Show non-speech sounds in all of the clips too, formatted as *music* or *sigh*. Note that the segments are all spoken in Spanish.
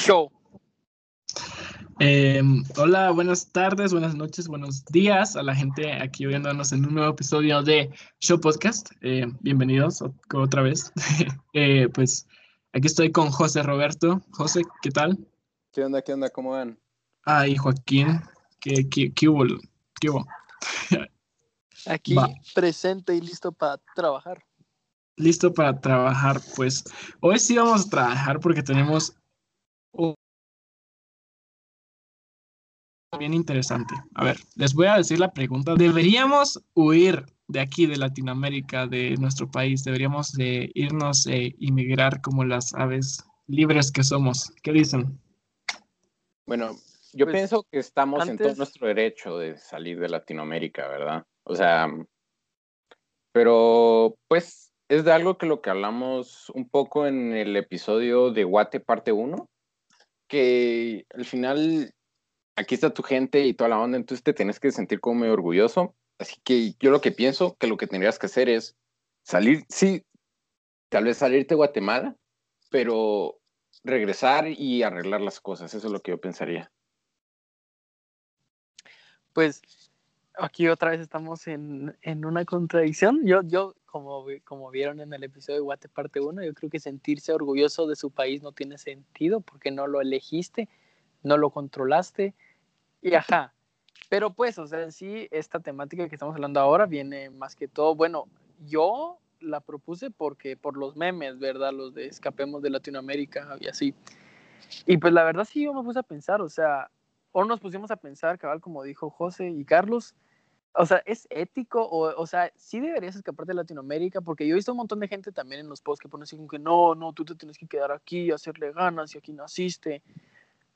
Show. Em, hola, buenas tardes, buenas noches, buenos días a la gente aquí viéndonos en un nuevo episodio de Show Podcast. Eh, bienvenidos otra vez. *laughs* Eh, pues aquí estoy con José Roberto. José, ¿qué tal? ¿Qué onda? ¿Qué onda? ¿Cómo van? Ay, Joaquín, ¿qué, qué, qué hubo? ¿Qué hubo? *laughs* Aquí presente y listo para trabajar. Listo para trabajar, pues hoy sí vamos a trabajar porque tenemos bien interesante. A ver, les voy a decir la pregunta. ¿Deberíamos huir de aquí, de Latinoamérica, de nuestro país? ¿Deberíamos de irnos e inmigrar como las aves libres que somos? ¿Qué dicen? Bueno, yo pues, pienso que estamos en todo nuestro derecho de salir de Latinoamérica, ¿verdad? O sea, pero pues es de algo que lo que hablamos un poco en el episodio de Guate parte 1, que al final aquí está tu gente y toda la onda, entonces te tienes que sentir como muy orgulloso. Así que yo lo que pienso que lo que tendrías que hacer es salir, sí, tal vez salirte de Guatemala, pero regresar y arreglar las cosas. Eso es lo que yo pensaría. Pues aquí otra vez estamos en, en una contradicción. Yo, yo como, como vieron en el episodio de Guate parte 1, yo creo que sentirse orgulloso de su país no tiene sentido porque no lo elegiste, no lo controlaste y ajá. Pero pues, o sea, en sí, esta temática que estamos hablando ahora viene más que todo, bueno, yo la propuse porque por los memes, ¿verdad? Los de escapemos de Latinoamérica y así. Y pues la verdad sí yo me puse a pensar, o sea, o nos pusimos a pensar, cabal, como dijo José y Carlos, o sea, ¿es ético? O, o sea, sí deberías escapar de Latinoamérica, porque yo he visto un montón de gente también en los posts que ponen así como que no, no, tú te tienes que quedar aquí, hacerle ganas y aquí naciste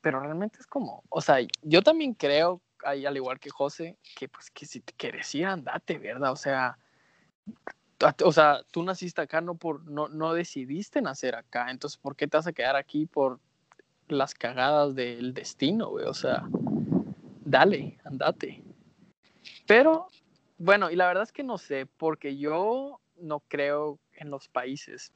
pero realmente es como, o sea, yo también creo, al igual que José, que pues que si te quieres ir, andate, ¿verdad? O sea, o sea, tú naciste acá, no, por, no, no decidiste nacer acá, entonces, ¿por qué te vas a quedar aquí por las cagadas del destino, güey? O sea, dale, andate. Pero, bueno, y la verdad es que no sé, porque yo no creo en los países.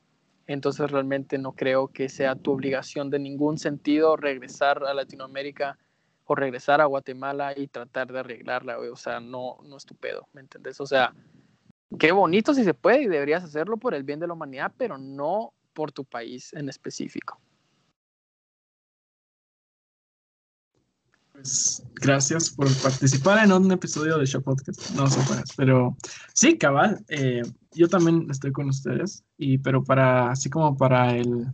Entonces realmente no creo que sea tu obligación de ningún sentido regresar a Latinoamérica o regresar a Guatemala y tratar de arreglarla, O sea, no, no es tu pedo, ¿me entendés? O sea, qué bonito si se puede y deberías hacerlo por el bien de la humanidad, pero no por tu país en específico. Pues gracias por participar en un episodio de Show Podcast. No sé pero sí, cabal. Eh, yo también estoy con ustedes, y, pero para, así como para el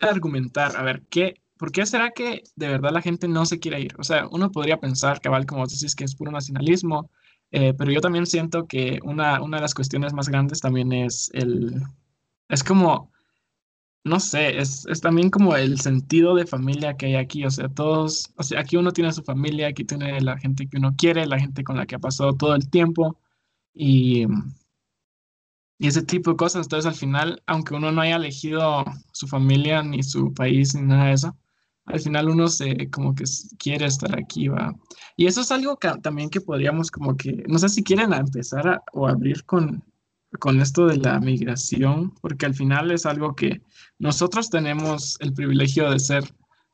argumentar, a ver, ¿qué, ¿por qué será que de verdad la gente no se quiere ir? O sea, uno podría pensar, cabal, como decís, que es puro nacionalismo, eh, pero yo también siento que una, una de las cuestiones más grandes también es el, es como no sé, es, también como el sentido de familia que hay aquí, o sea, todos, o sea, aquí uno tiene su familia, aquí tiene la gente que uno quiere, la gente con la que ha pasado todo el tiempo y, y ese tipo de cosas, entonces al final, aunque uno no haya elegido su familia ni su país ni nada de eso, al final uno se como que quiere estar aquí, va. Y eso es algo que, también que podríamos como que, no sé si quieren empezar a, o abrir con con esto de la migración, porque al final es algo que nosotros tenemos el privilegio de ser,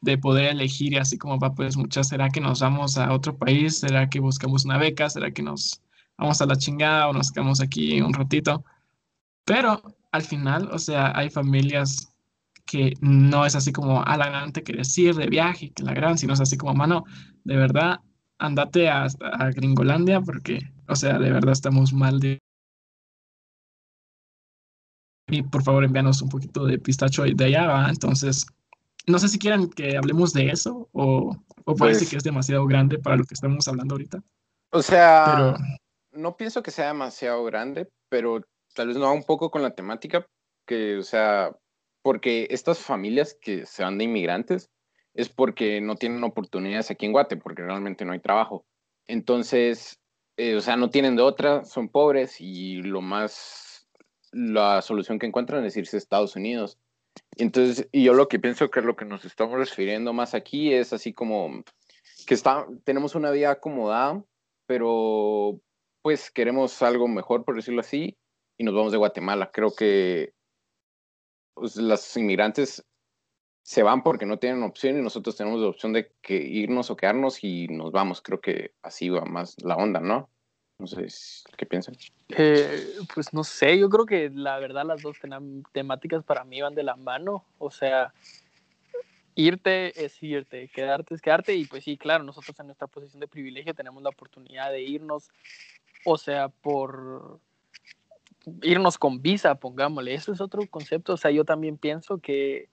de poder elegir, y así como va, pues muchas, ¿será que nos vamos a otro país? ¿Será que buscamos una beca? ¿Será que nos vamos a la chingada o nos quedamos aquí un ratito? Pero al final, o sea, hay familias que no es así como a la gran te quieres ir de viaje, que la gran, sino es así como, mano, de verdad, andate a, a Gringolandia porque, o sea, de verdad estamos mal de y por favor envíanos un poquito de pistacho de allá, Entonces, no sé si quieren que hablemos de eso o, o parece pues que es demasiado grande para lo que estamos hablando ahorita. O sea, no pienso que sea demasiado grande, pero tal vez no va un poco con la temática, que, o sea, porque estas familias que se van de inmigrantes es porque no tienen oportunidades aquí en Guate, porque realmente no hay trabajo. Entonces, eh, o sea, no tienen de otra, son pobres y lo más la solución que encuentran es irse a Estados Unidos. Entonces, y yo lo que pienso que lo que nos estamos refiriendo más aquí es así como que está, tenemos una vida acomodada, pero pues queremos algo mejor, por decirlo así, y nos vamos de Guatemala. Creo que pues, los inmigrantes se van porque no tienen opción y nosotros tenemos la opción de que irnos o quedarnos y nos vamos. Creo que así va más la onda, ¿no? No sé, ¿qué piensan? Eh, pues no sé, yo creo que la verdad las dos temáticas para mí van de la mano. O sea, irte es irte, quedarte es quedarte y pues sí, claro, nosotros en nuestra posición de privilegio tenemos la oportunidad de irnos, o sea, por irnos con visa, pongámosle, eso es otro concepto, o sea, yo también pienso que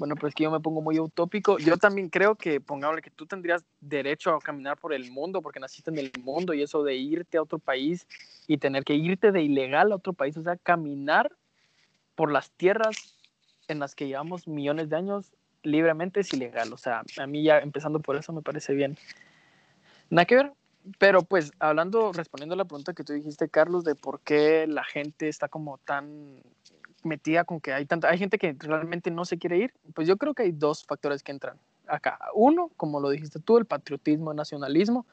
bueno, pues que yo me pongo muy utópico. Yo también creo que, pongámosle, que tú tendrías derecho a caminar por el mundo porque naciste en el mundo y eso de irte a otro país y tener que irte de ilegal a otro país, o sea, caminar por las tierras en las que llevamos millones de años libremente es ilegal. O sea, a mí ya empezando por eso me parece bien. Nada que ver. Pero pues hablando, respondiendo a la pregunta que tú dijiste, Carlos, de por qué la gente está como tan metida con que hay tanta, hay gente que realmente no se quiere ir, pues yo creo que hay dos factores que entran acá. Uno, como lo dijiste tú, el patriotismo, el nacionalismo,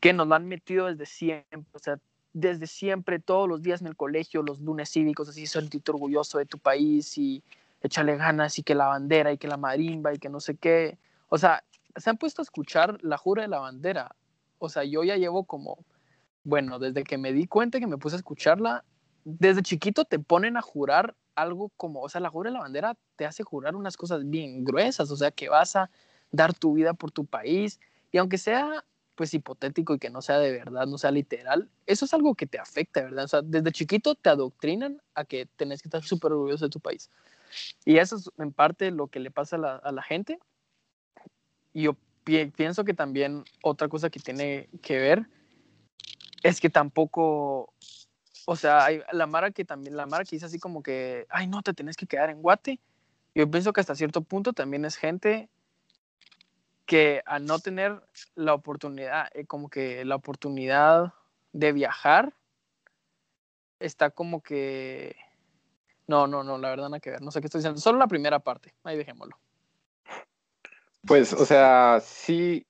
que nos lo han metido desde siempre, o sea, desde siempre, todos los días en el colegio, los lunes cívicos, así sentirte orgulloso de tu país y echarle ganas y que la bandera y que la marimba y que no sé qué. O sea, se han puesto a escuchar la jura de la bandera. O sea, yo ya llevo como, bueno, desde que me di cuenta que me puse a escucharla, desde chiquito te ponen a jurar algo como, o sea, la jura de la bandera te hace jurar unas cosas bien gruesas, o sea, que vas a dar tu vida por tu país y aunque sea pues hipotético y que no sea de verdad, no sea literal, eso es algo que te afecta, ¿verdad? O sea, desde chiquito te adoctrinan a que tenés que estar súper orgulloso de tu país. Y eso es en parte lo que le pasa a la, a la gente. Y yo pienso que también otra cosa que tiene que ver es que tampoco o sea, la Mara que también, la Mara dice así como que, ay, no, te tienes que quedar en Guate. Yo pienso que hasta cierto punto también es gente que al no tener la oportunidad, eh, como que la oportunidad de viajar, está como que... No, no, no, la verdad nada que ver. No sé qué estoy diciendo. Solo la primera parte. Ahí dejémoslo. Pues, o sea, sí,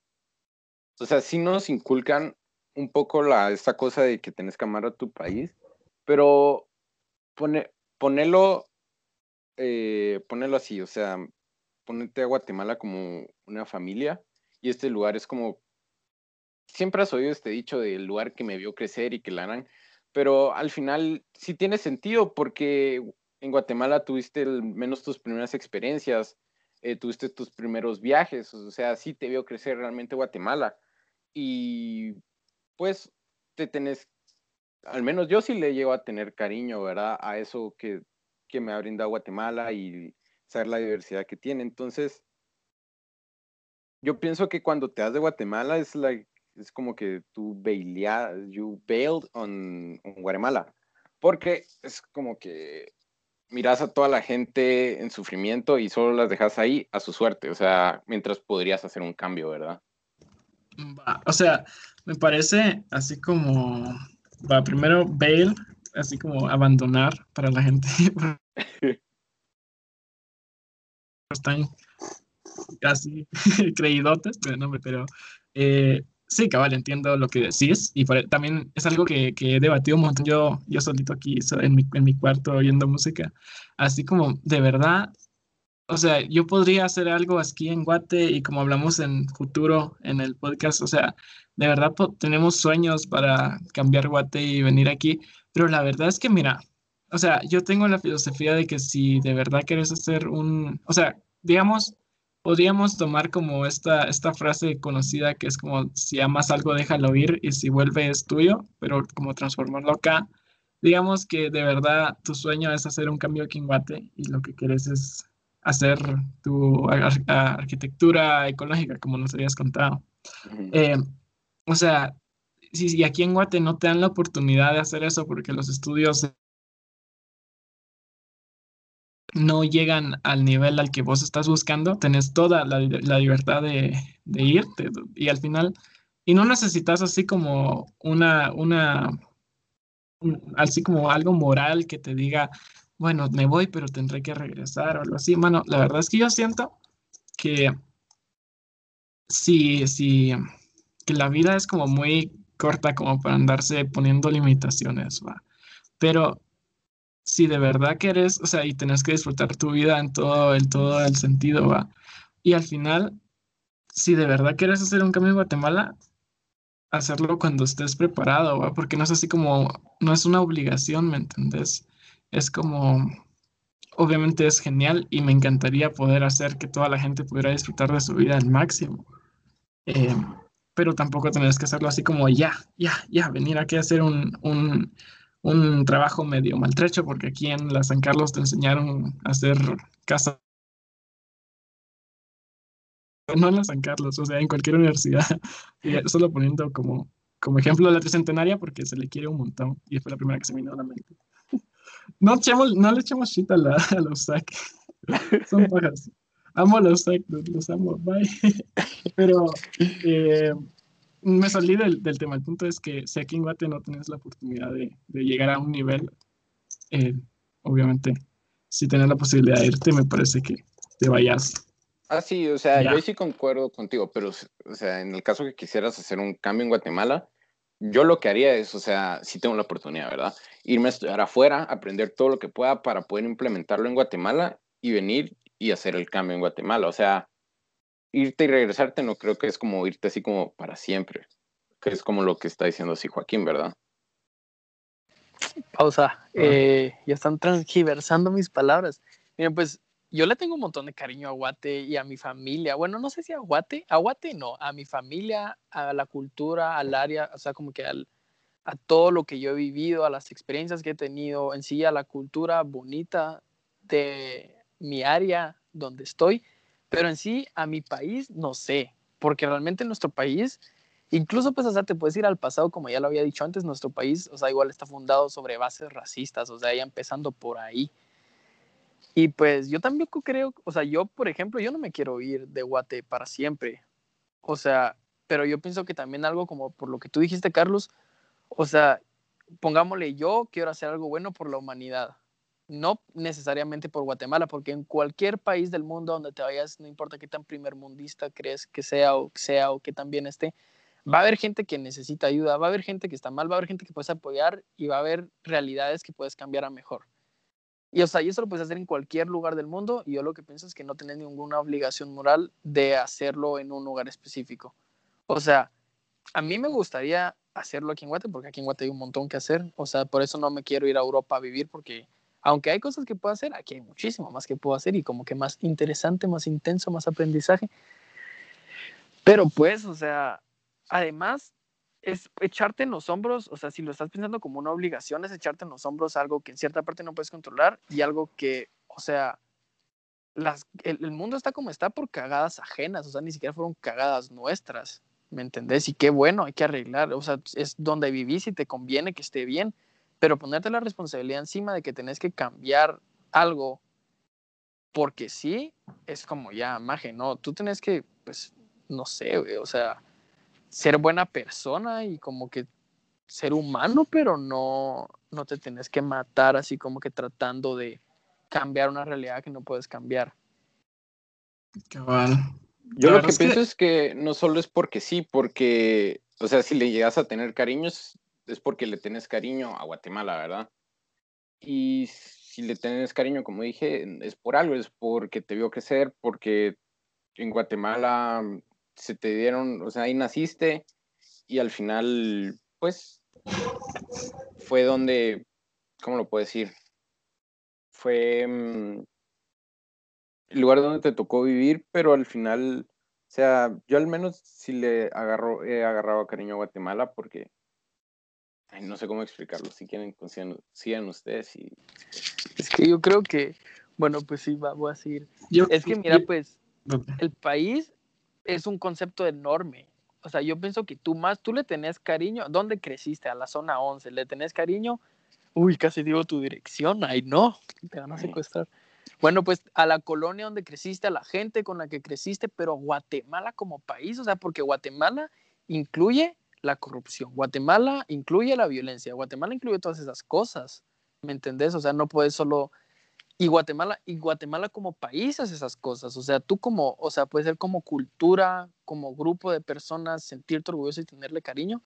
o sea, sí nos inculcan un poco la, esta cosa de que tenés que amar a tu país, pero pone, ponelo, eh, ponelo así, o sea, ponerte a Guatemala como una familia y este lugar es como, siempre has oído este dicho del lugar que me vio crecer y que la harán, pero al final sí tiene sentido porque en Guatemala tuviste menos tus primeras experiencias, eh, tuviste tus primeros viajes, o sea, sí te vio crecer realmente Guatemala. Y pues te tenés al menos yo sí le llego a tener cariño, ¿verdad? A eso que, que me ha brindado Guatemala y saber la diversidad que tiene. Entonces, yo pienso que cuando te das de Guatemala es, like, es como que tú baileas, you bailed on, Guatemala. Porque es como que miras a toda la gente en sufrimiento y solo las dejas ahí a su suerte. O sea, mientras podrías hacer un cambio, ¿verdad? O sea, me parece así como va primero bail, así como abandonar para la gente. *laughs* Están casi *laughs* creídotes, pero no, pero eh, sí, cabal, entiendo lo que decís y también es algo que, que, he debatido un montón yo, yo solito aquí en mi, en mi cuarto oyendo música, así como de verdad o sea, yo podría hacer algo aquí en Guate y como hablamos en futuro en el podcast, o sea, de verdad tenemos sueños para cambiar Guate y venir aquí, pero la verdad es que mira, o sea, yo tengo la filosofía de que si de verdad quieres hacer un, o sea, digamos, podríamos tomar como esta, esta frase conocida que es como si amas algo déjalo ir y si vuelve es tuyo, pero como transformarlo acá. Digamos que de verdad tu sueño es hacer un cambio aquí en Guate y lo que quieres es hacer tu arquitectura ecológica, como nos habías contado. Eh, o sea, si, aquí en Guate no te dan la oportunidad de hacer eso porque los estudios no llegan al nivel al que vos estás buscando, tenés toda la, libertad de, de irte y al final, y no necesitas así como una, una, así como algo moral que te diga, bueno, me voy, pero tendré que regresar o algo así. Bueno, la verdad es que yo siento que sí, sí, que la vida es como muy corta como para andarse poniendo limitaciones, ¿va? Pero si de verdad quieres, o sea, y tenés que disfrutar tu vida en todo, en todo el sentido, va. Y al final, si de verdad quieres hacer un cambio en Guatemala, hacerlo cuando estés preparado, ¿va? porque no es así como, no es una obligación, ¿me entendés? Es como, obviamente es genial y me encantaría poder hacer que toda la gente pudiera disfrutar de su vida al máximo. Eh, pero tampoco tenés que hacerlo así como ya, ya, ya, venir aquí a hacer un, un, un trabajo medio maltrecho, porque aquí en la San Carlos te enseñaron a hacer casa no en la San Carlos, o sea, en cualquier universidad. *laughs* solo poniendo como, como ejemplo la tricentenaria porque se le quiere un montón y fue la primera que se me vino a la mente. No, echemos, no le echemos shit a, la, a los SAC. Son pajas. Amo los SAC, los amo, bye. *laughs* Pero eh, me salí del, del, tema. El punto es que si aquí en Guate no tienes la oportunidad de, de llegar a un nivel, eh, obviamente, si tienes la posibilidad de irte, me parece que te vayas Ah, sí, o sea, yo sí concuerdo contigo, pero, o sea, en el caso que quisieras hacer un cambio en Guatemala, yo lo que haría es, o sea, si tengo la oportunidad, ¿verdad? Irme a estudiar afuera, aprender todo lo que pueda para poder implementarlo en Guatemala y venir y hacer el cambio en Guatemala. O sea, irte y regresarte no creo que es como irte así como para siempre, que es como lo que está diciendo así Joaquín, ¿verdad? Pausa. Eh, ya están transgiversando mis palabras. Miren, pues yo le tengo un montón de cariño a Guate y a mi familia. Bueno, no sé si a Guate, a Guate no, a mi familia, a la cultura, al área, o sea, como que al, a todo lo que yo he vivido, a las experiencias que he tenido, en sí a la cultura bonita de mi área donde estoy, pero en sí a mi país no sé, porque realmente nuestro país, incluso pues, o sea, te puedes ir al pasado, como ya lo había dicho antes, nuestro país, o sea, igual está fundado sobre bases racistas, o sea, ya empezando por ahí. Y pues yo también creo, o sea, yo, por ejemplo, yo no me quiero ir de Guate para siempre. O sea, pero yo pienso que también algo como por lo que tú dijiste, Carlos, o sea, pongámosle, yo quiero hacer algo bueno por la humanidad. No necesariamente por Guatemala, porque en cualquier país del mundo donde te vayas, no importa qué tan primermundista crees que sea o sea o que tan bien esté, va a haber gente que necesita ayuda, va a haber gente que está mal, va a haber gente que puedes apoyar y va a haber realidades que puedes cambiar a mejor. Y, o sea, y eso lo puedes hacer en cualquier lugar del mundo y yo lo que pienso es que no tienes ninguna obligación moral de hacerlo en un lugar específico. O sea, a mí me gustaría hacerlo aquí en Guate porque aquí en Guate hay un montón que hacer. O sea, por eso no me quiero ir a Europa a vivir porque aunque hay cosas que puedo hacer, aquí hay muchísimo más que puedo hacer y como que más interesante, más intenso, más aprendizaje. Pero pues, o sea, además es echarte en los hombros, o sea, si lo estás pensando como una obligación, es echarte en los hombros algo que en cierta parte no puedes controlar y algo que, o sea, las, el, mundo está como está por cagadas ajenas, o sea, ni siquiera fueron cagadas nuestras, ¿me entendés? Y qué bueno, hay que arreglar, o sea, es donde vivís y te conviene que esté bien, pero ponerte la responsabilidad encima de que tenés que cambiar algo porque sí, es como ya, maje, no, tú tenés que, pues, no sé, o sea, ser buena persona y como que ser humano, pero no, no te tienes que matar así como que tratando de cambiar una realidad que no puedes cambiar. Cabal. Yo lo que pienso es que no solo es porque sí, porque, o sea, si le llegas a tener cariños, es porque le tienes cariño a Guatemala, ¿verdad? Y si le tienes cariño, como dije, es por algo, es porque te vio crecer, porque en Guatemala se te dieron, o sea, ahí naciste y al final, pues, fue donde, ¿cómo lo puedo decir? Fue mm, el lugar donde te tocó vivir, pero al final, o sea, yo al menos sí le agarro, he agarrado cariño a Guatemala porque no sé cómo explicarlo. Si quieren, sigan, ustedes. Y, Es que yo creo que, bueno, pues sí, va, voy a seguir. es que mira, pues, el país es un concepto enorme. O sea, yo pienso que tú más, tú le tenés cariño. ¿Dónde creciste? A la zona 11. ¿Le tenés cariño? Uy, casi digo tu dirección. Ay, no, te van a secuestrar. Bueno, pues a la colonia donde creciste, a la gente con la que creciste, pero Guatemala como país, o sea, porque Guatemala incluye la corrupción, Guatemala incluye la violencia, Guatemala incluye todas esas cosas, ¿me entendés? O sea, no puedes solo y Guatemala, y Guatemala como país hace esas cosas. O sea, tú como, o sea, puede ser como cultura, como grupo de personas, sentirte orgulloso y tenerle cariño.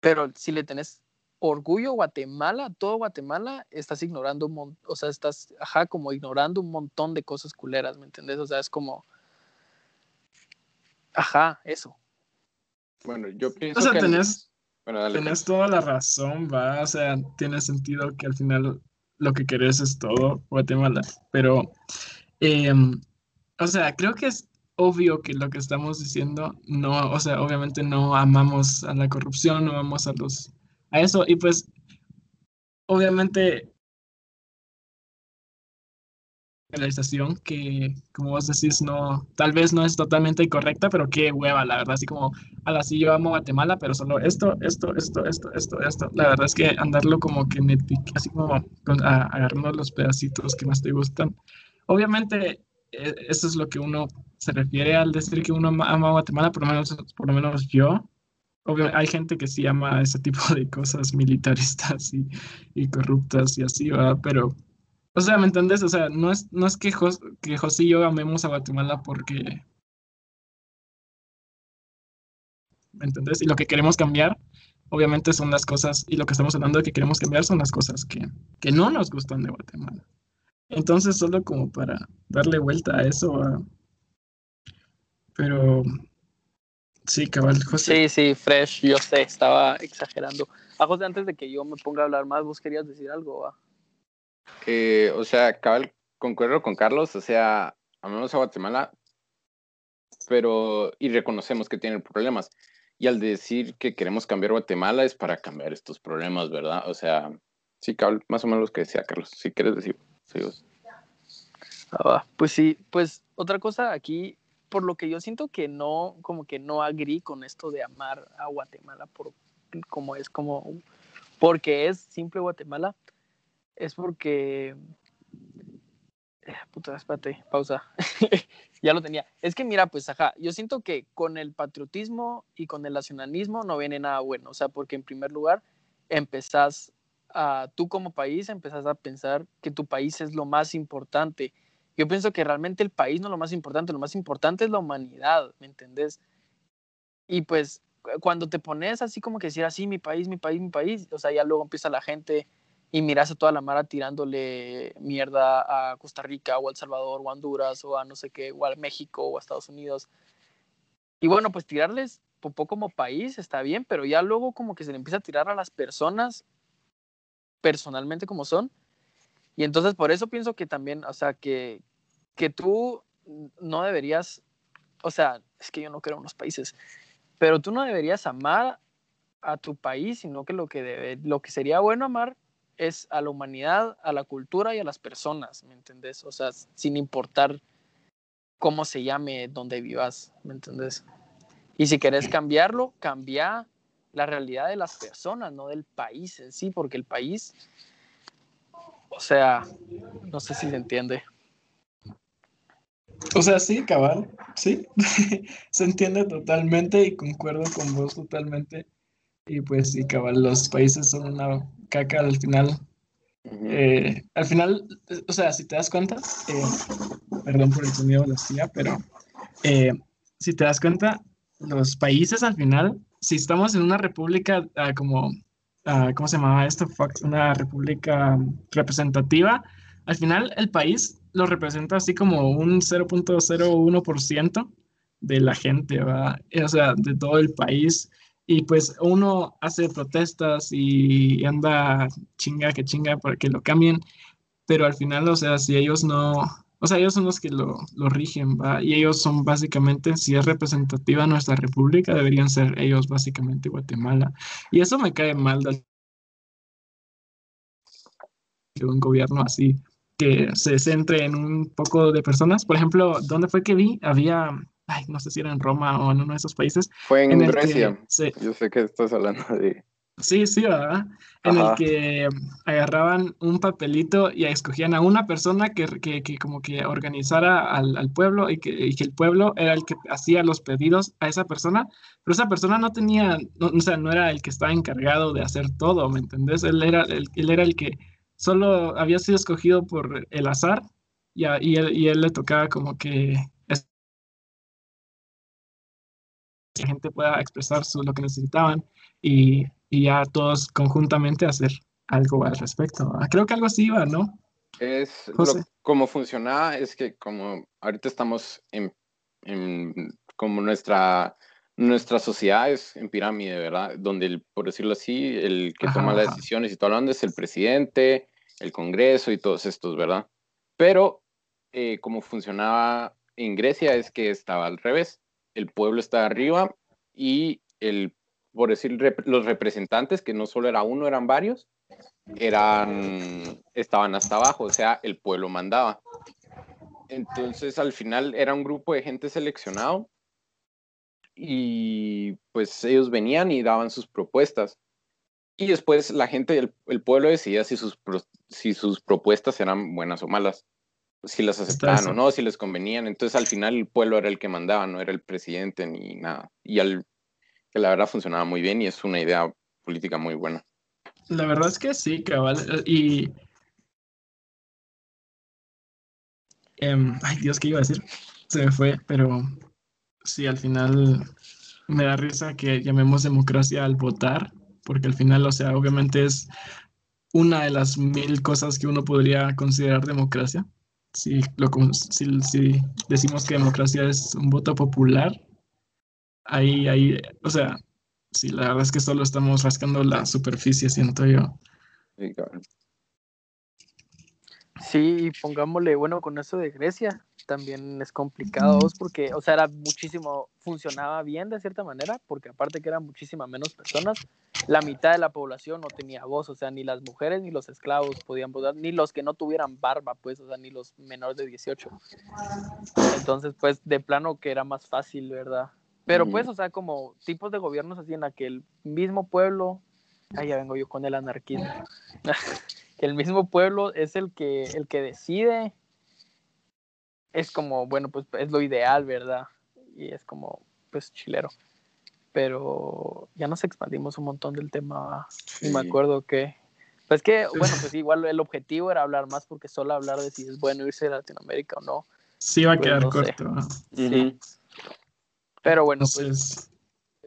Pero si le tenés orgullo Guatemala, todo Guatemala, estás ignorando un montón, o sea, estás, ajá, como ignorando un montón de cosas culeras, ¿me entiendes? O sea, es como, ajá, eso. Bueno, yo pienso o sea, que... tenés, Bueno, dale. tenés toda la razón, va, o sea, tiene sentido que al final lo que querés es todo Guatemala, pero, em, o sea, creo que es obvio que lo que estamos diciendo, no, o sea, obviamente no amamos a la corrupción, no amamos a los, a eso, y pues, obviamente, realización que, como vos decís, no, tal vez no es totalmente correcta, pero qué hueva, la verdad, así como, a la sí yo amo Guatemala, pero solo esto, esto, esto, esto, esto, esto, la verdad es que andarlo como que, así como con- a- agarrando los pedacitos que más te gustan, obviamente, e- eso es lo que uno se refiere al decir que uno ama, ama Guatemala, por lo menos, por lo menos yo, Obvio, hay gente que sí ama ese tipo de cosas militaristas y, y corruptas y así, ¿verdad? Pero, o sea, ¿me entendés? O sea, no es, no es que, Jos- que José y yo amemos a Guatemala porque, ¿me entendés? Y lo que queremos cambiar, obviamente son las cosas, y lo que estamos hablando de que queremos cambiar son las cosas que, que no nos gustan de Guatemala. Entonces, solo como para darle vuelta a eso, ¿verdad? Pero, sí, cabal, José. Sí, sí, fresh, yo sé, estaba exagerando. A José, antes de que yo me ponga a hablar más, vos querías decir algo, ¿va? O sea, cabal, concuerdo con Carlos, o sea, amamos a Guatemala, pero y reconocemos que tienen problemas. Y al decir que queremos cambiar Guatemala es para cambiar estos problemas, ¿verdad? O sea, sí, cabal, más o menos lo que decía Carlos. Si quieres decir, sí. Ah. Pues sí, pues otra cosa aquí, por lo que yo siento que no, como que no agrí con esto de amar a Guatemala por como es como porque es simple Guatemala, es porque eh, puta, espérate, pausa. *laughs* ya lo tenía. Es que mira, pues ajá, yo siento que con el patriotismo y con el nacionalismo no viene nada bueno, o sea, porque en primer lugar empezás a, tú como país empezás a pensar que tu país es lo más importante. Yo pienso que realmente el país no es lo más importante, lo más importante es la humanidad, ¿me entendés? Y pues cu- cuando te pones así como que decir así, mi país, mi país, mi país, o sea, ya luego empieza la gente y miras a toda la mara tirándole mierda a Costa Rica o a El Salvador o a Honduras o a no sé qué, o a México o a Estados Unidos. Y bueno, pues tirarles popó como país está bien, pero ya luego como que se le empieza a tirar a las personas personalmente como son. Y entonces por eso pienso que también, o sea, que, que tú no deberías, o sea, es que yo no creo en los países, pero tú no deberías amar a tu país, sino que lo que, debe, lo que sería bueno amar es a la humanidad, a la cultura y a las personas, ¿me entendés? O sea, sin importar cómo se llame, donde vivas, ¿me entendés? Y si querés cambiarlo, cambia la realidad de las personas, no del país en sí, porque el país, o sea, no sé si se entiende. O sea, sí, cabal, sí, *laughs* se entiende totalmente y concuerdo con vos totalmente. Y pues sí, cabal, los países son una caca al final. Eh, al final, eh, o sea, si te das cuenta, eh, perdón por el sonido de la silla, pero eh, si te das cuenta, los países al final, si estamos en una república ah, como, ah, ¿cómo se llamaba esto? Una república representativa, al final el país lo representa así como un 0.01% de la gente, ¿va? O sea, de todo el país. Y pues uno hace protestas y anda chinga que chinga para que lo cambien, pero al final, o sea, si ellos no, o sea, ellos son los que lo, lo rigen, ¿va? Y ellos son básicamente, si es representativa nuestra república, deberían ser ellos básicamente Guatemala. Y eso me cae mal de un gobierno así que se centre en un poco de personas. Por ejemplo, ¿dónde fue que vi? Había, ay, no sé si era en Roma o en uno de esos países. Fue en, en el que Grecia. se- Yo sé que estás hablando de... Sí, sí, ¿verdad? En Ajá. el que agarraban un papelito y escogían a una persona que, que, que como que organizara al, al pueblo y que, y que el pueblo era el que hacía los pedidos a esa persona, pero esa persona no tenía, no, o sea, no era el que estaba encargado de hacer todo, ¿me entendés? Él era el, él era el que solo había sido escogido por el azar y a, y él, y él le tocaba como que la gente pueda expresar su, lo que necesitaban y, y ya todos conjuntamente hacer algo al respecto. Ah, creo que algo así iba, ¿no? Es como funcionaba, es que como ahorita estamos en, como nuestra nuestra sociedad es en pirámide, ¿verdad? Donde, por decirlo así, el que toma las decisiones y todo hablando es el presidente, el Congreso y todos estos, ¿verdad? Pero eh, como funcionaba en Grecia es que estaba al revés. El pueblo está arriba y el, por decir, los representantes, que no solo era uno, eran varios, eran, estaban hasta abajo, o sea, el pueblo mandaba. Entonces, al final era un grupo de gente seleccionado y pues ellos venían y daban sus propuestas. Y después la gente, el, el pueblo decidía si sus, si sus propuestas eran buenas o malas, si las aceptaban o no, si les convenían. Entonces al final el pueblo era el que mandaba, no era el presidente ni nada. Y al, que la verdad funcionaba muy bien y es una idea política muy buena. La verdad es que sí, cabal. Y... Em, ay, Dios, ¿qué iba a decir? Se me fue, pero sí, al final me da risa que llamemos democracia al votar, porque al final, o sea, obviamente es una de las mil cosas que uno podría considerar democracia. Si, lo, si, si decimos que democracia es un voto popular, ahí, ahí, o sea, sí, la verdad es que solo estamos rascando la superficie, siento yo. Sí, pongámosle, bueno, con eso de Grecia también es complicado porque, o sea, era muchísimo, funcionaba bien de cierta manera, porque aparte que eran muchísimas menos personas, la mitad de la población no tenía voz, o sea, ni las mujeres ni los esclavos podían votar, ni los que no tuvieran barba, pues, o sea, ni los menores de 18. Entonces, pues, de plano que era más fácil, ¿verdad? Pero pues, o sea, como tipos de gobiernos así en la que el mismo pueblo, ahí ya vengo yo con el anarquismo, *laughs* que el mismo pueblo es el que, el que decide, es como, bueno, pues es lo ideal, ¿verdad? Y es como, pues chilero. Pero ya nos expandimos un montón del tema, y me acuerdo que, pues que, bueno, pues igual el objetivo era hablar más porque solo hablar de si es bueno irse a Latinoamérica o no. Sí, va a pues, quedar corto. Sí. Pero bueno, pues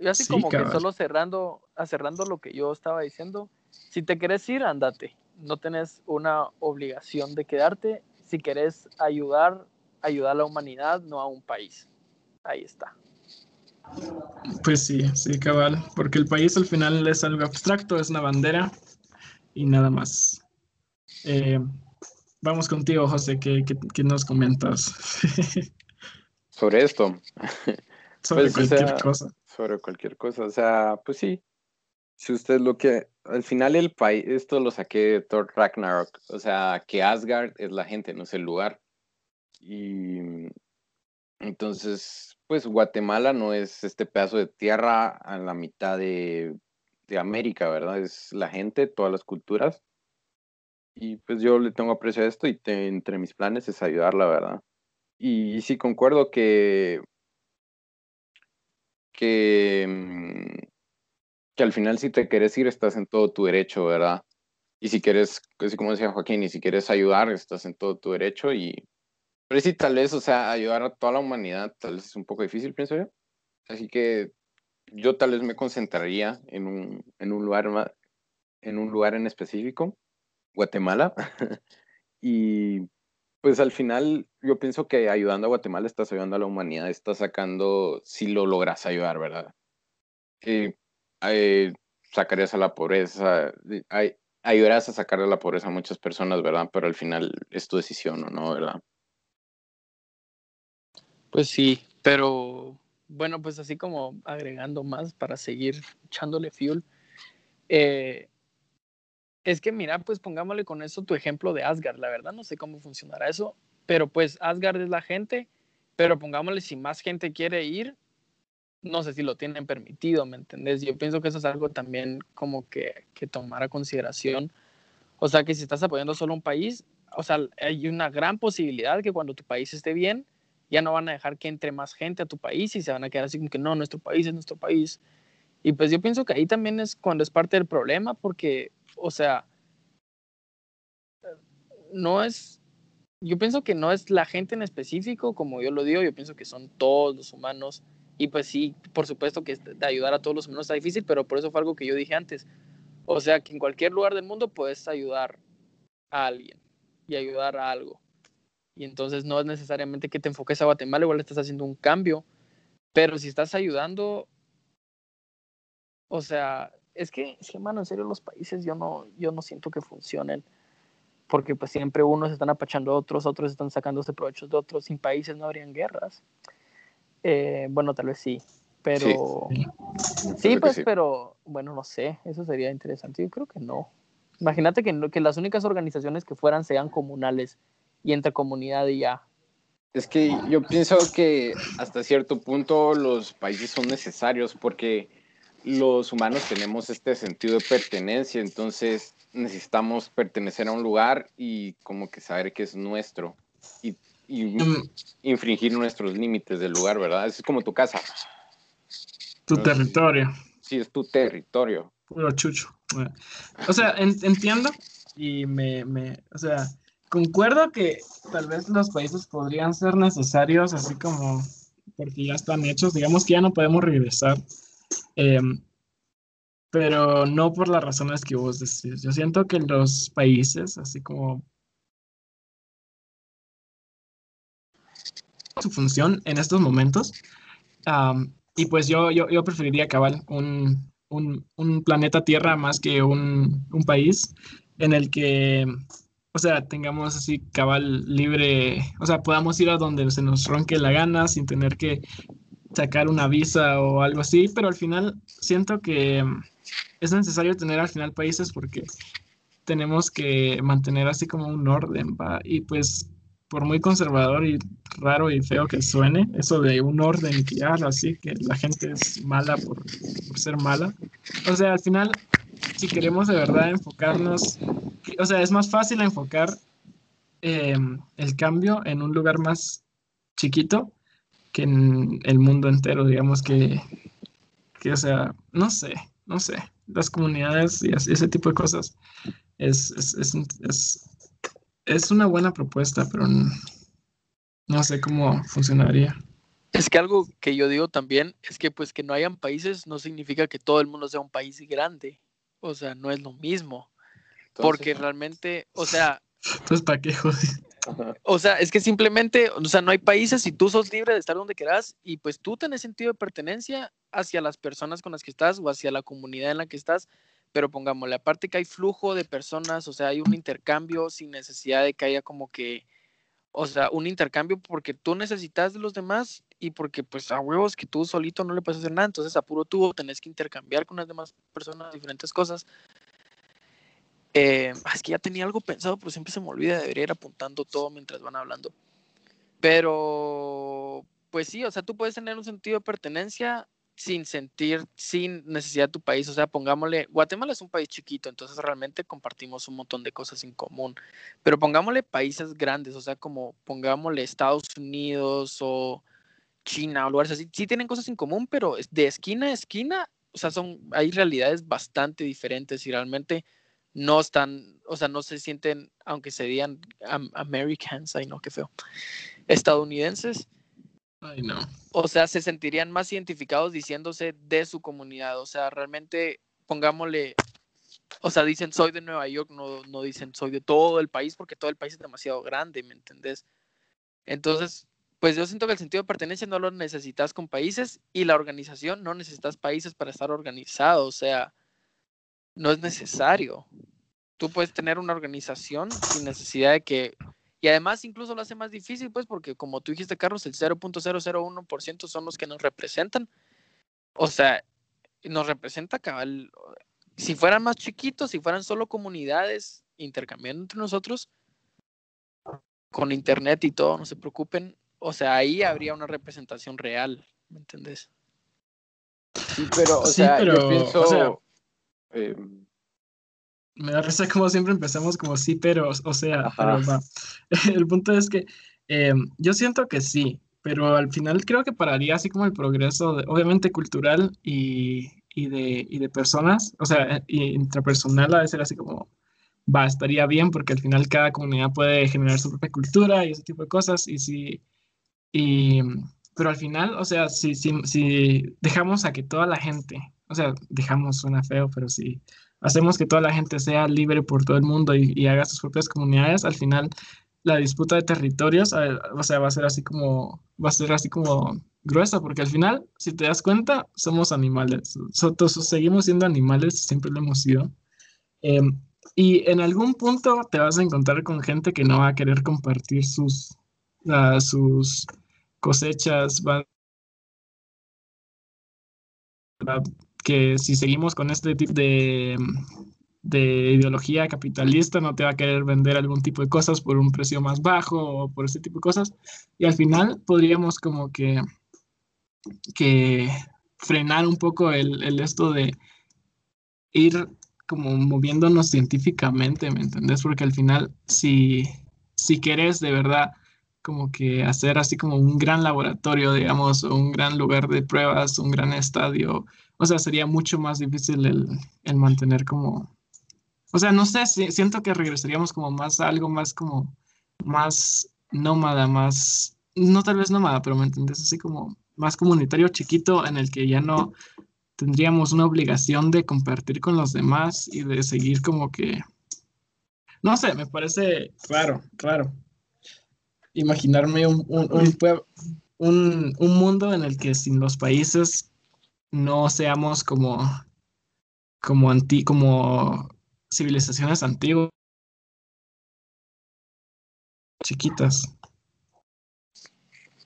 yo así como que solo cerrando, cerrando lo que yo estaba diciendo, si te quieres ir, andate. No tenés una obligación de quedarte. Si querés ayudar, ayudar a la humanidad, no a un país. Ahí está. Pues sí, sí, cabal, porque el país al final es algo abstracto, es una bandera y nada más. Eh, vamos contigo, José, ¿qué, qué nos comentas? *laughs* Sobre esto. Sobre pues, cualquier cosa. Sobre cualquier cosa. O sea, pues sí. Si usted lo que. Al final, el país. Esto lo saqué de Thor Ragnarok. O sea, que Asgard es la gente, no es el lugar. Y. Entonces, pues Guatemala no es este pedazo de tierra a la mitad de, de América, ¿verdad? Es la gente, todas las culturas. Y pues yo le tengo aprecio a esto y entre mis planes es ayudarla, ¿verdad? Y, y sí concuerdo que que, mm, que al final si te quieres ir estás en todo tu derecho, ¿verdad? Y si quieres, así como decía Joaquín, y si quieres ayudar, estás en todo tu derecho y... Pero sí, tal vez, o sea, ayudar a toda la humanidad tal vez es un poco difícil, pienso yo. Así que yo tal vez me concentraría en un, en un lugar en un lugar en específico, Guatemala, *laughs* y pues al final yo pienso que ayudando a Guatemala estás ayudando a la humanidad, estás sacando, si lo logras ayudar, ¿verdad? Eh, eh, sacarías a la pobreza, ayudarás a sacar de la pobreza a muchas personas, ¿verdad? Pero al final es tu decisión, ¿o no, verdad? Pues sí, pero bueno, pues así como agregando más para seguir echándole fuel. Eh, es que mira, pues pongámosle con eso tu ejemplo de Asgard, la verdad no sé cómo funcionará eso, pero pues Asgard es la gente, pero pongámosle si más gente quiere ir, no sé si lo tienen permitido, ¿me entendés? Yo pienso que eso es algo también como que, que tomar a consideración. O sea, que si estás apoyando solo un país, o sea, hay una gran posibilidad que cuando tu país esté bien, ya no van a dejar que entre más gente a tu país y se van a quedar así como que no, nuestro país es nuestro país. Y pues yo pienso que ahí también es cuando es parte del problema, porque o sea, no es, yo pienso que no es la gente en específico, como yo lo digo, yo pienso que son todos los humanos Y pues sí, por supuesto que de ayudar a todos los humanos está difícil, pero por eso fue algo que yo dije antes. O sea, que en cualquier lugar del mundo puedes ayudar a alguien y ayudar a algo. Y entonces no es necesariamente que te enfoques a Guatemala, igual estás haciendo un cambio. Pero si estás ayudando, o sea, es que, es que, mano, en serio, los países yo no, yo no siento que funcionen. Porque pues siempre unos están apachando a otros, otros están sacándose provechos de otros. Sin países no habrían guerras. Eh, bueno, tal vez sí, pero... Sí, pues, pero bueno, no sé, eso sería interesante. Yo creo que no. Imagínate que, que las únicas organizaciones que fueran sean comunales y entre comunidad y ya. Es que yo pienso que hasta cierto punto los países son necesarios porque los humanos tenemos este sentido de pertenencia, entonces necesitamos pertenecer a un lugar y como que saber que es nuestro. Y y mm. infringir nuestros límites del lugar, ¿verdad? Es como tu casa. Tu territorio. Sí, es tu territorio. Puro chucho. O sea, entiendo y me, me, o sea, concuerdo que tal vez los países podrían ser necesarios, así como porque ya están hechos, digamos que ya no podemos regresar, em, pero no por las razones que vos decís. Yo siento que los países, así como su función en estos momentos. y pues yo, yo, yo preferiría cabal un, un, un, planeta Tierra más que un, un, país en el que, o sea, tengamos así cabal libre, o sea, podamos ir a donde se nos ronque la gana sin tener que sacar una visa o algo así, pero al final siento que es necesario tener al final países porque tenemos que mantener así como un orden, ¿va? Y pues por muy conservador y raro y feo que suene, eso de un orden que ya así, que la gente es mala por, ser mala. O sea, al final, si queremos de verdad enfocarnos, o sea, es más fácil enfocar em, el cambio en un lugar más chiquito que en el mundo entero, digamos que, que o sea, no sé, no sé, las comunidades y ese tipo de cosas es, es, es es una buena propuesta, pero no, sé cómo funcionaría. Es que algo que yo digo también es que pues que no hayan países no significa que todo el mundo sea un país grande. O sea, no es lo mismo. porque realmente, o sea... Entonces, ¿para qué joder? O sea, es que simplemente, o sea, no hay países y tú sos libre de estar donde quieras y pues tú tenés sentido de pertenencia hacia las personas con las que estás o hacia la comunidad en la que estás pero pongámosle, aparte que hay flujo de personas, o sea, hay un intercambio sin necesidad de que haya como que, o sea, un intercambio porque tú necesitas de los demás y porque pues a huevos que tú solito no le puedes hacer nada, entonces a puro tenés que intercambiar con las demás personas diferentes cosas. Eh, es que ya tenía algo pensado, pero siempre se me olvida, debería ir apuntando todo mientras van hablando. Pero, pues sí, o sea, tú puedes tener un sentido de pertenencia sin sentir, sin necesidad de tu país. O sea, pongámosle, Guatemala es un país chiquito, entonces realmente compartimos un montón de cosas en común. Pero pongámosle países grandes, o sea, como pongámosle Estados Unidos o China o lugares así. Sí tienen cosas en común, pero de esquina a esquina, o sea, son, hay realidades bastante diferentes y realmente no están, o sea, no se sienten, aunque se digan Americans, ay no, qué feo, estadounidenses, Ay, no. O sea, se sentirían más identificados diciéndose de su comunidad. O sea, realmente, pongámosle, o sea, dicen soy de Nueva York, no, no dicen soy de todo el país, porque todo el país es demasiado grande, ¿me entendés? Entonces, pues yo siento que el sentido de pertenencia no lo necesitas con países y la organización no necesitas países para estar organizado. O sea, no es necesario. Tú puedes tener una organización sin necesidad de que y además incluso lo hace más difícil, pues, porque como tú dijiste, Carlos, el 0.001% son los que nos representan. O sea, nos representa cabal. Si fueran más chiquitos, si fueran solo comunidades intercambiando entre nosotros, con internet y todo, no se preocupen. O sea, ahí habría una representación real, ¿me entendés? Sí, pero, o sea, yo pienso. Em, me da risa como siempre empezamos como sí, pero, o sea, pero va. *laughs* El punto es que eh, yo siento que sí, pero al final creo que pararía así como el progreso, obviamente cultural y, y, de, y de personas, o sea, y intrapersonal a veces así como, va, estaría bien porque al final cada comunidad puede generar su propia cultura y ese tipo de cosas y sí, y, pero al final, o sea, si, si, si dejamos a que toda la gente, o sea, dejamos, suena feo, pero si hacemos que toda la gente sea libre por todo el mundo y, y haga sus propias comunidades, al final la disputa de territorios, o sea, va a ser así como, va a ser así como gruesa, porque al final, si te das cuenta, somos animales. Nosotros seguimos siendo animales, siempre lo hemos sido. Em, y en algún punto te vas a encontrar con gente que no va a querer compartir sus, sus cosechas, va, que si seguimos con este tipo de, de ideología capitalista, no te va a querer vender algún tipo de cosas por un precio más bajo o por ese tipo de cosas. Y al final podríamos como que, que frenar un poco el, el esto de ir como moviéndonos científicamente, ¿me entendés? Porque al final, si, si querés de verdad como que hacer así como un gran laboratorio, digamos, un gran lugar de pruebas, un gran estadio, o sea, sería mucho más difícil el, el mantener como o sea, no sé, siento que regresaríamos como más a algo más como, más nómada, más, no tal vez nómada, pero me entiendes, así como más comunitario chiquito en el que ya no tendríamos una obligación de compartir con los demás y de seguir como que, no sé, me parece raro, raro. Imaginarme un, un, un, un mundo en el que sin los países no seamos como como anti, como civilizaciones antiguas, chiquitas.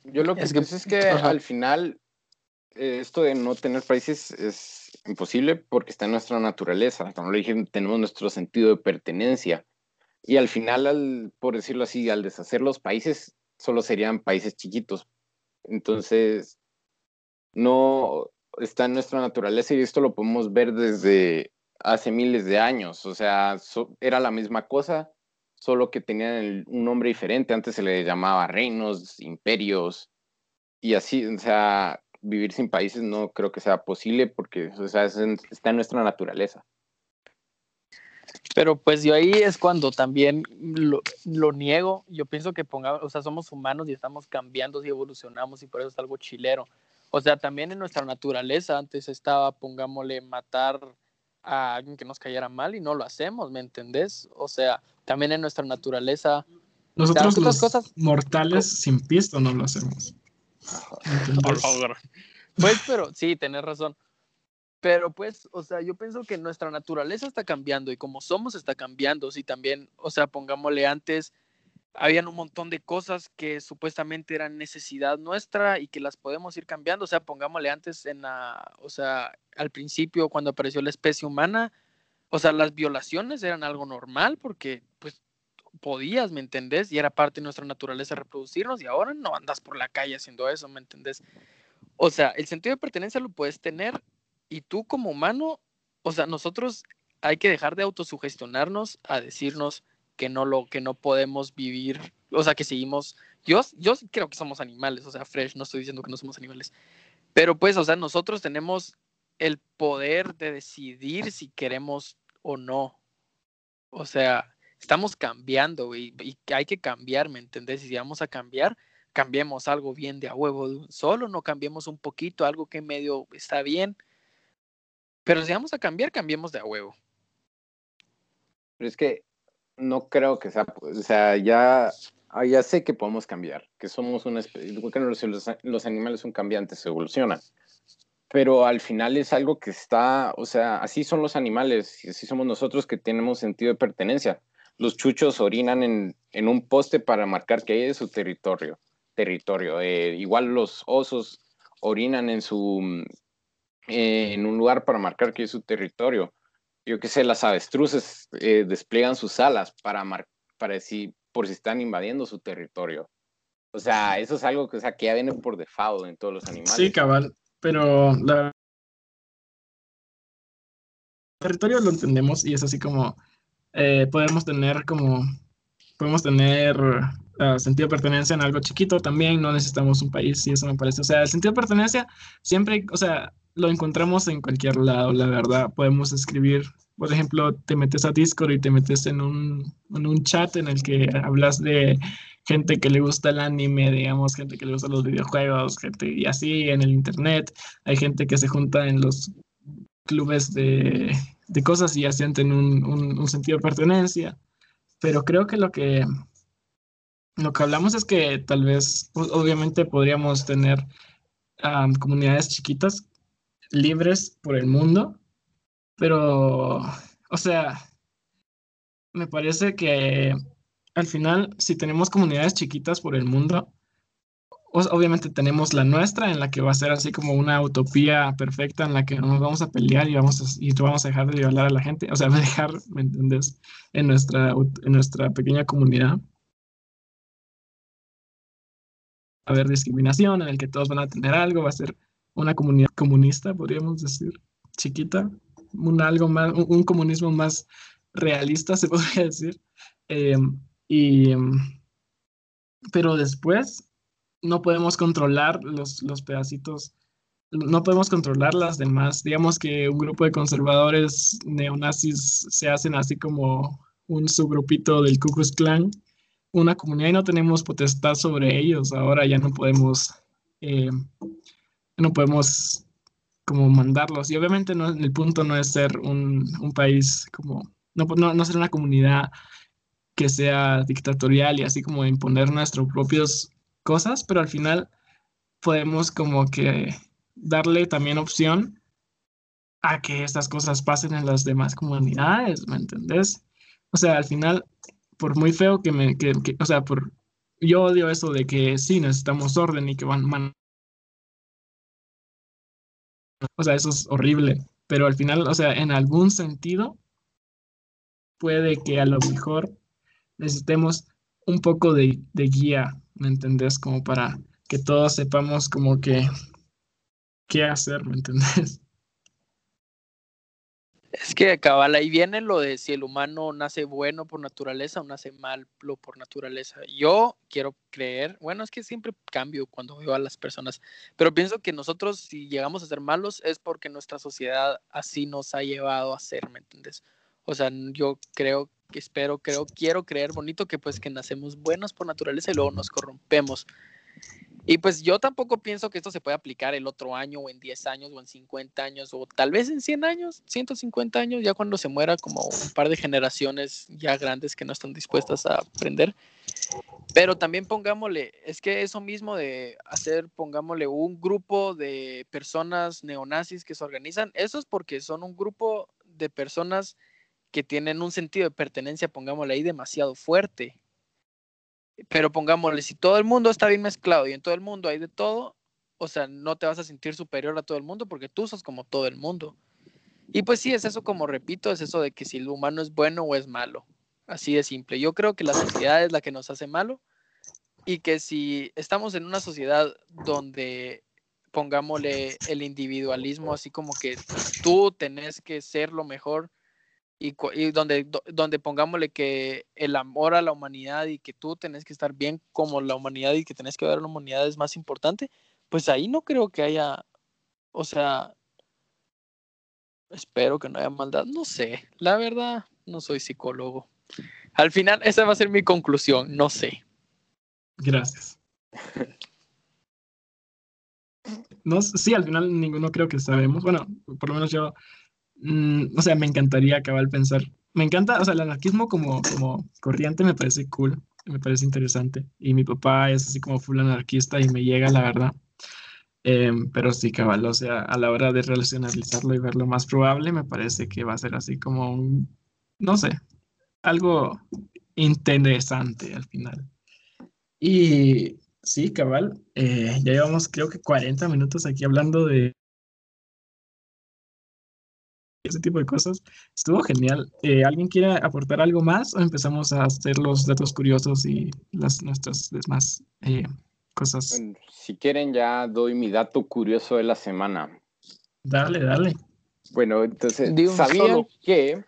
Yo lo que es que, es que al final eh, esto de no tener países es imposible porque está en nuestra naturaleza. Como lo dije, tenemos nuestro sentido de pertenencia. Y al final, al, por decirlo así, al deshacer los países, solo serían países chiquitos. Entonces, no está en nuestra naturaleza y esto lo podemos ver desde hace miles de años, o sea, era la misma cosa, solo que tenían un nombre diferente, antes se le llamaba reinos, imperios, y así, o sea, vivir sin países no creo que sea posible porque, o sea, está en nuestra naturaleza. Pero pues yo ahí es cuando también lo, lo, niego. Yo pienso que pongamos, o sea, somos humanos y estamos cambiando y evolucionamos y por eso es algo chilero. O sea, también en nuestra naturaleza antes estaba, pongámosle, matar a alguien que nos cayera mal y no lo hacemos, ¿me entendés? O sea, también en nuestra naturaleza. Nosotros los cosas, mortales sin pisto no lo hacemos. Por favor. Pues, pero sí, tenés razón. Pero pues, o sea, yo pienso que nuestra naturaleza está cambiando y como somos está cambiando. Sí, también, o sea, pongámosle antes, habían un montón de cosas que supuestamente eran necesidad nuestra y que las podemos ir cambiando. O sea, pongámosle antes en la, o sea, al principio cuando apareció la especie humana, o sea, las violaciones eran algo normal porque pues podías, ¿me entendés? Y era parte de nuestra naturaleza reproducirnos y ahora no andas por la calle haciendo eso, ¿me entendés? O sea, el sentido de pertenencia lo puedes tener y tú como humano, o sea, nosotros hay que dejar de autosugestionarnos a decirnos, que no lo que no podemos vivir, o sea, que seguimos yo yo creo que somos animales, o sea, fresh, no estoy diciendo que no somos animales. Pero pues, o sea, nosotros tenemos el poder de decidir si queremos o no. O sea, estamos cambiando y, y hay que cambiar, ¿me entendés? Si vamos a cambiar, cambiemos algo bien de a huevo de un solo, no cambiemos un poquito, algo que medio está bien. Pero si vamos a cambiar, cambiemos de a huevo. Pero es que no creo que sea, o sea, ya, ah, ya sé que podemos cambiar, que somos una especie, los, los animales son cambiantes, evolucionan, pero al final es algo que está, o sea, así son los animales y así somos nosotros que tenemos sentido de pertenencia. Los chuchos orinan en, en un poste para marcar que hay es su territorio. territorio. Eh, igual los osos orinan en, su, eh, en un lugar para marcar que es su territorio yo qué sé, las avestruces eh, despliegan sus alas para, para decir, por si están invadiendo su territorio. O sea, eso es algo que, o sea, que ya viene por default en todos los animales. Sí, cabal, pero la... el territorio lo entendemos y es así como eh, podemos tener como podemos tener ah, sentido de pertenencia en algo chiquito también, no necesitamos un país y eso me parece, o sea, el sentido de pertenencia siempre, o sea, lo encontramos en cualquier lado, la verdad. Podemos escribir, por ejemplo, te metes a Discord y te metes en un, en un chat en el que hablas de gente que le gusta el anime, digamos, gente que le gusta los videojuegos, gente y así en el internet. Hay gente que se junta en los clubes de, de cosas y ya sienten un, un, sentido de pertenencia. Pero creo que lo que lo que hablamos es que tal vez, obviamente, podríamos tener comunidades chiquitas, libres por el mundo, pero, o sea, me parece que al final, si tenemos comunidades chiquitas por el mundo, obviamente tenemos la nuestra en la que va a ser así como una utopía perfecta en la que no nos vamos a pelear y vamos a, y vamos a dejar de violar a la gente, o sea, *laughs* dejar, ¿me entiendes? En nuestra, en nuestra pequeña comunidad. Haber discriminación, en el que todos van a tener algo, va a ser una comunidad comunista, podríamos decir, chiquita, un, algo más, un, comunismo más realista, *laughs* se podría decir. Em, y, pero después no podemos controlar los, los pedacitos, no podemos controlar las demás. Digamos que un grupo de conservadores neonazis se hacen así como un subgrupito del Ku Klux Klan, una comunidad y no tenemos potestad sobre ellos. Ahora ya no podemos, eh, no podemos como mandarlos. Y obviamente no, el punto no es ser un, un país como, no, no, no ser una comunidad que sea dictatorial y así como imponer nuestros propios cosas, pero al final podemos como que darle también opción a que estas cosas pasen en las demás comunidades, ¿me entendés? O sea, al final, por muy feo que me, que, o sea, por, yo odio eso de que sí, necesitamos orden y que van, o sea, eso es horrible, pero al final, o sea, en algún sentido, puede que a lo mejor necesitemos un poco de, de guía ¿me entendés? Como para que todos sepamos como que qué hacer, ¿me entendés? Es que cabal, ahí viene lo de si el humano nace bueno por naturaleza o nace malo por naturaleza. Yo quiero creer, bueno, es que siempre cambio cuando veo a las personas, pero pienso que nosotros si llegamos a ser malos es porque nuestra sociedad así nos ha llevado a ser, ¿me entiendes? O sea, yo creo espero, creo, quiero creer bonito que pues que nacemos buenos por naturaleza y luego nos corrompemos. Y pues yo tampoco pienso que esto se pueda aplicar el otro año o en 10 años o en 50 años o tal vez en 100 años, 150 años, ya cuando se muera como un par de generaciones ya grandes que no están dispuestas a aprender. Pero también pongámosle, es que eso mismo de hacer, pongámosle un grupo de personas neonazis que se organizan, eso es porque son un grupo de personas que tienen un sentido de pertenencia, pongámosle ahí, demasiado fuerte. Pero pongámosle, si todo el mundo está bien mezclado y en todo el mundo hay de todo, o sea, no te vas a sentir superior a todo el mundo porque tú sos como todo el mundo. Y pues sí, es eso como repito, es eso de que si el humano es bueno o es malo. Así de simple. Yo creo que la sociedad es la que nos hace malo y que si estamos en una sociedad donde pongámosle el individualismo, así como que tú tenés que ser lo mejor y, donde, donde pongámosle que el amor a la humanidad y que tú tenés que estar bien como la humanidad y que tenés que ver a la humanidad es más importante, pues ahí no creo que haya, o sea, espero que no haya maldad, no sé, la verdad, no soy psicólogo. Al final, esa va a ser mi conclusión, no sé. Gracias. *laughs* No, sí, al final ninguno creo que sabemos. Bueno, por lo menos yo Mm, o sea, me encantaría acabar pensar. Me encanta, o sea, el anarquismo como, como corriente me parece cool, me parece interesante. Y mi papá es así como full anarquista y me llega, la verdad. Em, pero sí, cabal, o sea, a la hora de relacionalizarlo y verlo más probable, me parece que va a ser así como un, no sé, algo interesante al final. Y sí, cabal, eh, ya llevamos creo que 40 minutos aquí hablando de, ese tipo de cosas. Estuvo genial. Eh, ¿Alguien quiere aportar algo más o empezamos a hacer los datos curiosos y las nuestras demás eh, cosas? si quieren, ya doy mi dato curioso de la semana. Dale, dale. Bueno, entonces, ¿sabían que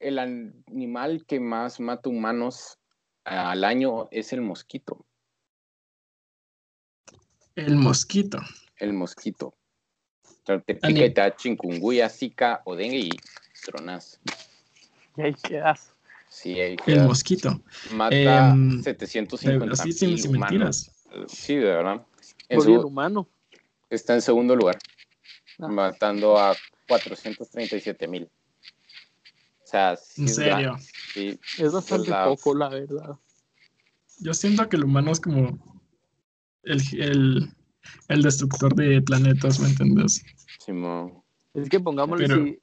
el animal que más mata humanos al año es el mosquito? El mosquito. El mosquito te pica, chingunguya, zika o dengue y tronas. Y ahí quedas. Sí, ahí El mosquito. Mata 750 em, Sí, sin, sin mentiras. Sí, de verdad. En su, humano. Está en segundo lugar, ah. matando a 437 mil. O sea, ¿En serio? sí, es bastante poco, la verdad. Yo siento que el humano es como el, el, el destructor de planetas, ¿me entiendes? Sí, Es que pongámosle si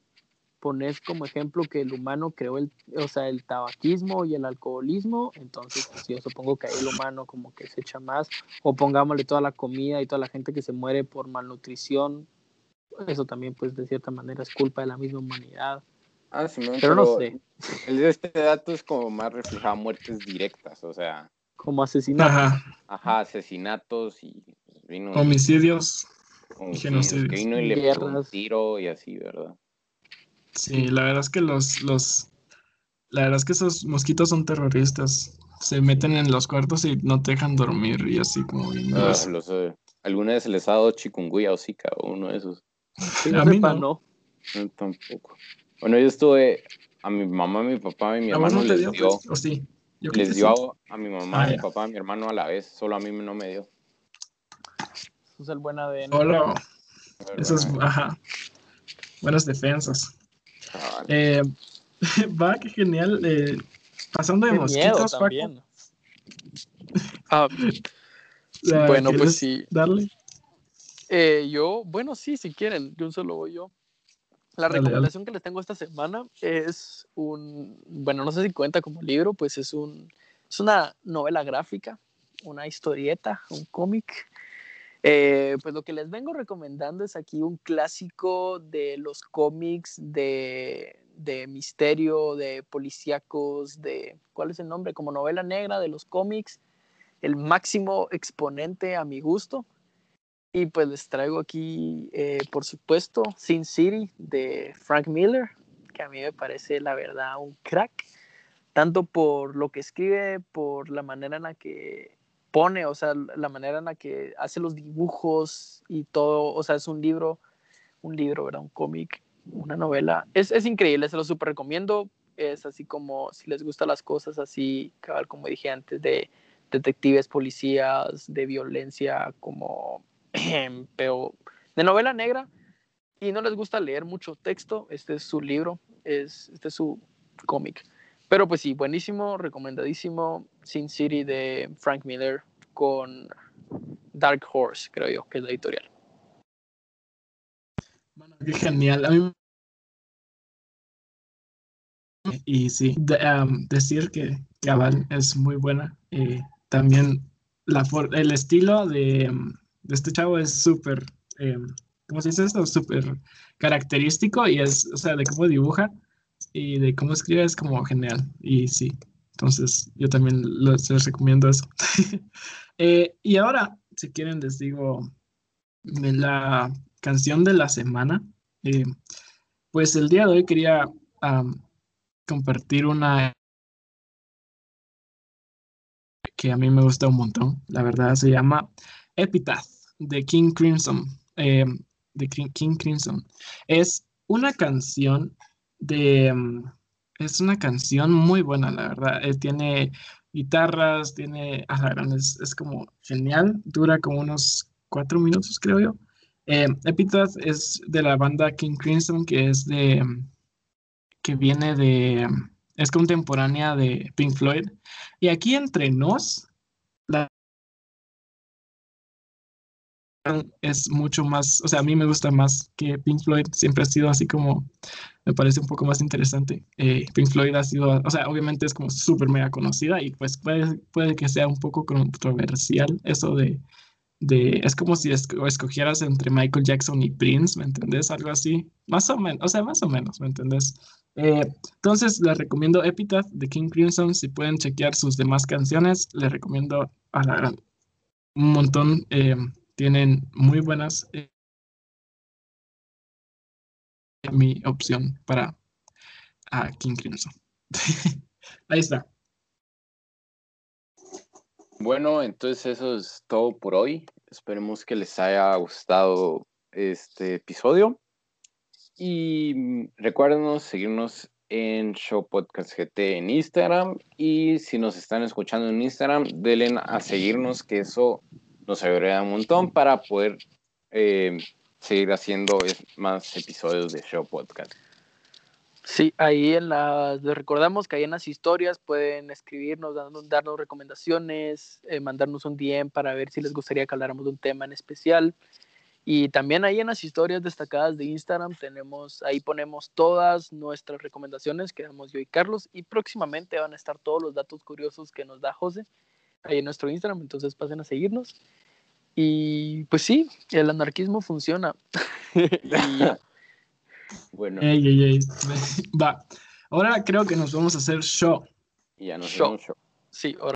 pones como ejemplo que el humano creó el, o sea, el tabaquismo y el alcoholismo, entonces pues, yo supongo que ahí el humano como que se echa más, o pongámosle toda la comida y toda la gente que se muere por malnutrición, eso también pues de cierta manera es culpa de la misma humanidad. Ah, sí, pero, no sé. El de este dato es como más reflejado muertes directas, o sea. Como asesinatos. Ajá, asesinatos y homicidios, y genocidios. Que vino y le pegó un tiro y así, ¿verdad? Sí, la verdad es que los, los, la verdad es que esos mosquitos son terroristas. Se meten en los cuartos y no te dejan dormir y así como ah, lo sé. ¿Alguna vez les ha dado chikungunya o zika o uno de esos? a mí no. tampoco. Bueno, yo estuve, a mi mamá, a mi papá y mi hermano les dio. dio ¿O sí? les dio a mi mamá, a mi ah, papá, a mi hermano a la vez, solo a mí no me dio. Eso es el buen ADN. Hola. Eso es, ajá. Buenas defensas. Eh, *laughs* va, qué genial. Eh, pasando de mosquitos, Paco. Ah, bueno, pues sí. Darle. Eh, yo, bueno, sí, si quieren, yo solo voy yo. La recomendación que les tengo esta semana es un, bueno, no sé si cuenta como libro, pues es un, es una novela gráfica, una historieta, un cómic eh, pues lo que les vengo recomendando es aquí un clásico de los cómics de, de misterio, de policíacos, de, ¿cuál es el nombre? Como novela negra de los cómics, el máximo exponente a mi gusto. Y pues les traigo aquí, eh, por supuesto, Sin City de Frank Miller, que a mí me parece la verdad un crack, tanto por lo que escribe, por la manera en la que pone, o sea, la manera en la que hace los dibujos y todo, o sea, es un libro, un libro, ¿verdad? Un cómic, una novela. Es, es increíble, se lo súper recomiendo. Es así como, si les gustan las cosas así, como dije antes, de detectives, policías, de violencia, como, *clears throat* pero de novela negra, y no les gusta leer mucho texto, este es su libro, es, este es su cómic. Pero pues sí, buenísimo, recomendadísimo. Sin City de Frank Miller con Dark Horse, creo yo, que es la editorial. Bueno, qué genial. A mí... Y sí, decir que Cabal es muy buena. y también el estilo de, este chavo es súper, eh, ¿cómo se dice? Súper característico y es, o sea, de cómo dibuja y de cómo escribe es como genial. Y sí, entonces yo también les, recomiendo eso. *laughs* Eh, y ahora, si quieren, les digo la canción de la semana. Eh, pues el día de hoy quería compartir una que a mí me gusta un montón. La verdad se llama Epitaph de King Crimson. Eh, de King Crimson. Es una canción Mm, es una canción muy buena, la verdad. Eh, tiene guitarras, tiene... es, es, como genial. Dura como unos cuatro minutos, creo yo. Eh, Epitaph es de la banda King Crimson, que es de... Mm, que viene de... Mm, es contemporánea de Pink Floyd. Y aquí entre nos, es mucho más, o sea, a mí me gusta más que Pink Floyd, siempre ha sido así como, me parece un poco más interesante. Eh, Pink Floyd ha sido, o sea, obviamente es como súper mega conocida y pues puede, puede que sea un poco controversial eso de, de es como si escogieras entre Michael Jackson y Prince, ¿me entendés? Algo así, más o menos, o sea, más o menos, ¿me entendés? Eh, entonces, les recomiendo Epitaph de King Crimson, si pueden chequear sus demás canciones, les recomiendo a la, un montón. Eh, tienen muy buenas eh, mi opción para a King Crimson. *laughs* Ahí está. Bueno, entonces eso es todo por hoy. Esperemos que les haya gustado este episodio. Y recuerden seguirnos en Show Podcast GT en Instagram. Y si nos están escuchando en Instagram, denle a seguirnos, que eso nos ayudaría un montón para poder eh, seguir haciendo más episodios de Show Podcast. Sí, ahí en las, les recordamos que ahí en las historias pueden escribirnos, darnos, darnos recomendaciones, eh, mandarnos un DM para ver si les gustaría que habláramos de un tema en especial. Y también ahí en las historias destacadas de Instagram tenemos, ahí ponemos todas nuestras recomendaciones que damos yo y Carlos. Y próximamente van a estar todos los datos curiosos que nos da José ahí en nuestro Instagram. Entonces pasen a seguirnos. Y pues sí, el anarquismo funciona. *laughs* Bueno. Ey, ey, ey. Va. Ahora creo que nos vamos a hacer show. Ya nos show. show. Sí, ahora.